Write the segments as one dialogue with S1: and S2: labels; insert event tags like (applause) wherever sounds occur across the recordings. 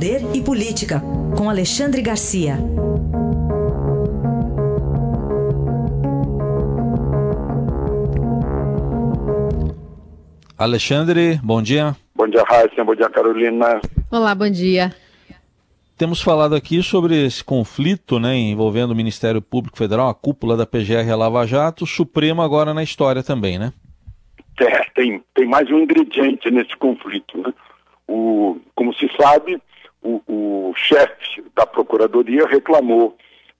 S1: Poder e Política, com Alexandre Garcia.
S2: Alexandre, bom dia.
S3: Bom dia, Raíssa. Bom dia, Carolina.
S4: Olá, bom dia.
S2: Temos falado aqui sobre esse conflito né, envolvendo o Ministério Público Federal, a cúpula da PGR e a Lava Jato, o Supremo agora na história também, né?
S3: É, tem, tem mais um ingrediente nesse conflito. Né? O, como se sabe, o, o chefe da Procuradoria reclamou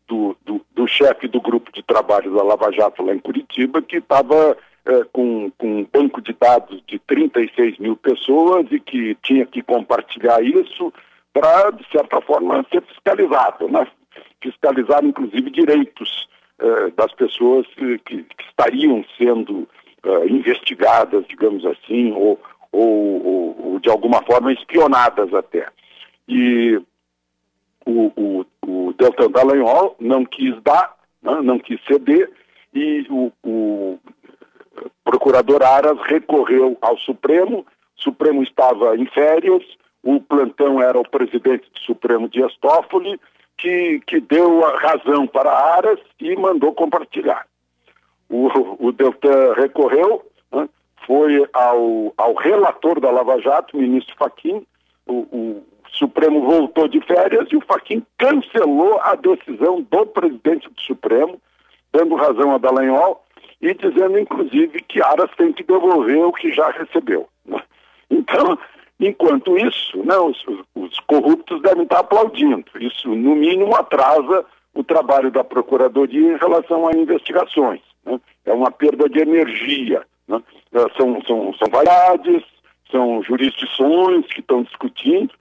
S3: do, do, do chefe do grupo de trabalho da Lava Jato lá em Curitiba que estava é, com, com um banco de dados de 36 mil pessoas e que tinha que compartilhar isso para, de certa forma, ser fiscalizado, né? fiscalizar inclusive direitos eh, das pessoas que, que, estariam sendo eh, investigadas, digamos assim, ou, ou, ou, de alguma forma espionadas até. E o, o, o Deltan Dallagnol não quis dar, né? não quis ceder, e o, o procurador Aras recorreu ao Supremo, o Supremo estava em férias, o plantão era o presidente do Supremo Dias Toffoli, que, que deu a razão para Aras e mandou compartilhar. O, o Deltan recorreu, né, foi ao, ao relator da Lava Jato, o ministro Faquim, o, o Supremo voltou de férias e o Faquim cancelou a decisão do presidente do Supremo, dando razão a Dallagnol e dizendo, inclusive, que Aras tem que devolver o que já recebeu. Né. Então, Enquanto isso, né, os, os, corruptos devem estar aplaudindo. Isso, no mínimo, atrasa o trabalho da Procuradoria em relação a investigações. Né? É uma perda de energia. Né? É, são, são, são variedades, são jurisdições que estão discutindo?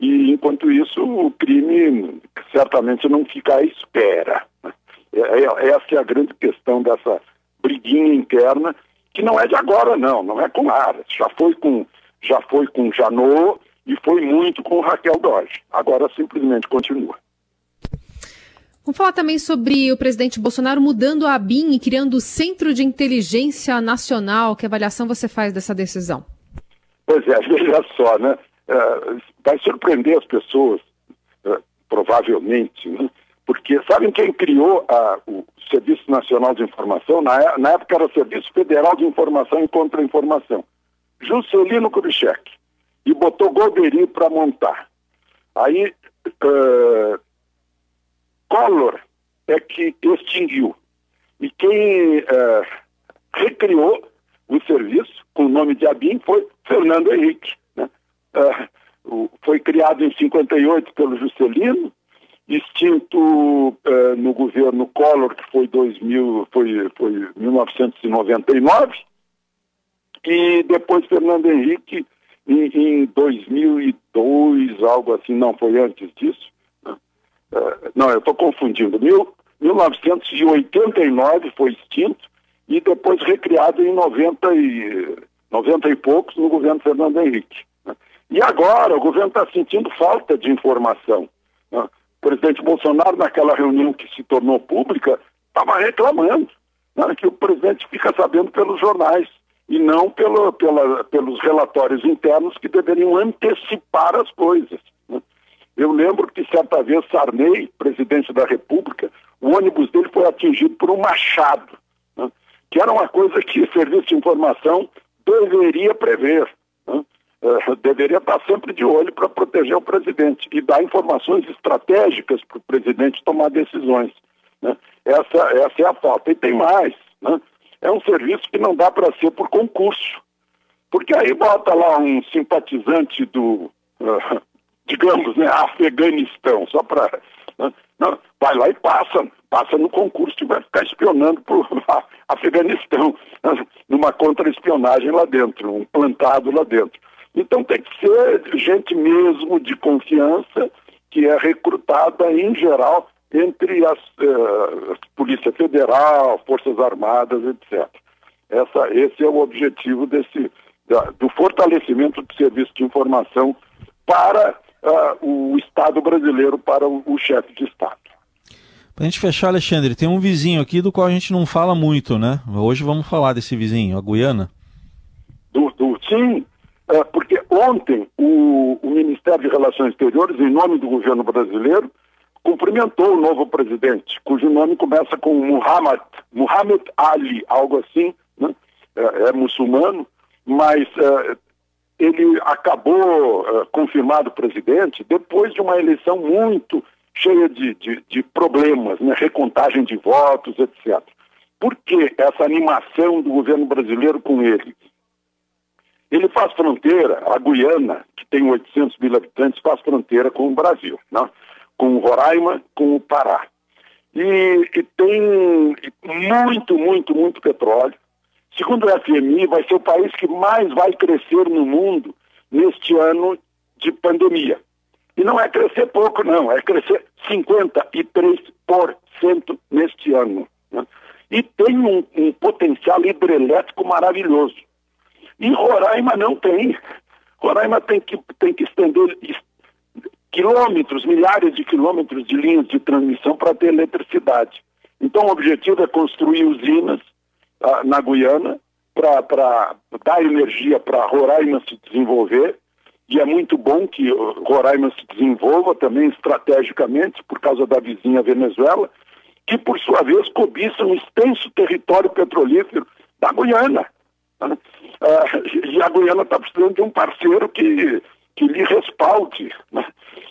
S3: E enquanto isso, o crime certamente não fica à espera. Né? É, é, essa é a grande questão dessa briguinha interna, que não é de agora, não, não é com Aras, já foi com já foi com Janot e foi muito com Raquel Dodge. Agora simplesmente continua.
S4: Vamos falar também sobre o presidente Bolsonaro mudando a ABIN e criando o Centro de Inteligência Nacional. Que avaliação você faz dessa decisão?
S3: Pois é, (laughs) veja só, né? Uh, vai surpreender as pessoas, uh, provavelmente, né? porque sabem quem criou uh, o Serviço Nacional de Informação? Na, é, na época era o Serviço Federal de Informação e Contra-Informação. Juscelino Kubitschek e botou Golbery para montar. Aí uh, Collor é que extinguiu. E quem uh, recriou o serviço com o nome de ABIN foi Fernando Henrique. (laughs) Foi criado em 58 pelo Juscelino, extinto uh, no governo Collor, que foi, 2000, foi, foi 1999, e depois Fernando Henrique, em, em 2002, algo assim, não, foi antes disso. Uh, não, eu estou confundindo. Mil, 1989 foi extinto e depois recriado em 90 e, 90 e poucos no governo Fernando Henrique. E agora o governo está sentindo falta de informação. Né? O presidente Bolsonaro, naquela reunião que se tornou pública, estava reclamando né? que o presidente fica sabendo pelos jornais e não pelo, pela, pelos relatórios internos que deveriam antecipar as coisas. Né? Eu lembro que certa vez Sarney, presidente da República, o ônibus dele foi atingido por um machado, né? que era uma coisa que o serviço de informação deveria prever. Né? Uh, deveria estar sempre de olho para proteger o presidente e dar informações estratégicas para o presidente tomar decisões. Né? Essa, essa é a falta. E tem mais. Né? é um serviço que não dá para ser por concurso. Porque aí bota lá um simpatizante do, uh, (laughs) digamos, né, Afeganistão, só para. Né, vai lá e passa, passa no concurso e vai ficar espionando para o (laughs) Afeganistão, uh, numa contra-espionagem lá dentro, um plantado lá dentro. Então tem que ser gente mesmo de confiança, que é recrutada em geral entre as uh, Polícia Federal, Forças Armadas, etc. Essa, esse é o objetivo desse, da, do fortalecimento do serviço de informação para uh, o Estado brasileiro, para o, o chefe de Estado.
S2: Para a gente fechar, Alexandre, tem um vizinho aqui do qual a gente não fala muito, né? Hoje vamos falar desse vizinho, a Guiana.
S3: Do, do sim, porque ontem o, o, Ministério de Relações Exteriores, em nome do governo brasileiro, cumprimentou o novo presidente, cujo nome começa com Muhammad, Muhammad Ali, algo assim, né? é, é, muçulmano, mas uh, ele acabou uh, confirmado presidente depois de uma eleição muito cheia de, de, de problemas, né? recontagem de votos, etc. Por que essa animação do governo brasileiro com ele? Ele faz fronteira, a Guiana, que tem 800 mil habitantes, faz fronteira com o Brasil, né? com Roraima, com o Pará. E, e, tem muito, muito, muito petróleo. Segundo o FMI, vai ser o país que mais vai crescer no mundo neste ano de pandemia. E não é crescer pouco, não, é crescer 53% neste ano. Né? E tem um, um potencial hidrelétrico maravilhoso. E Roraima não tem. Roraima tem que, tem que estender quilômetros, milhares de quilômetros de linhas de transmissão para ter eletricidade. Então, o objetivo é construir usinas ah, na Guiana para dar energia para Roraima se desenvolver. E é muito bom que Roraima se desenvolva também estrategicamente por causa da vizinha Venezuela, que por sua vez cobiça um extenso território petrolífero da Guiana. Né? Ah, e a Guiana está precisando de um parceiro que, que lhe respalde. Né?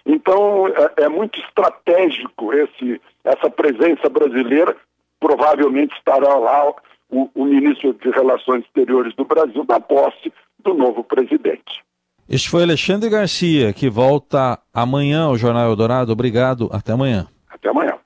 S3: Então, é, é, muito estratégico esse, essa presença brasileira. Provavelmente estará lá o, o ministro de Relações Exteriores do Brasil na posse do novo presidente.
S2: Este foi Alexandre Garcia, que volta amanhã ao Jornal Eldorado. Obrigado. Até amanhã.
S3: Até amanhã.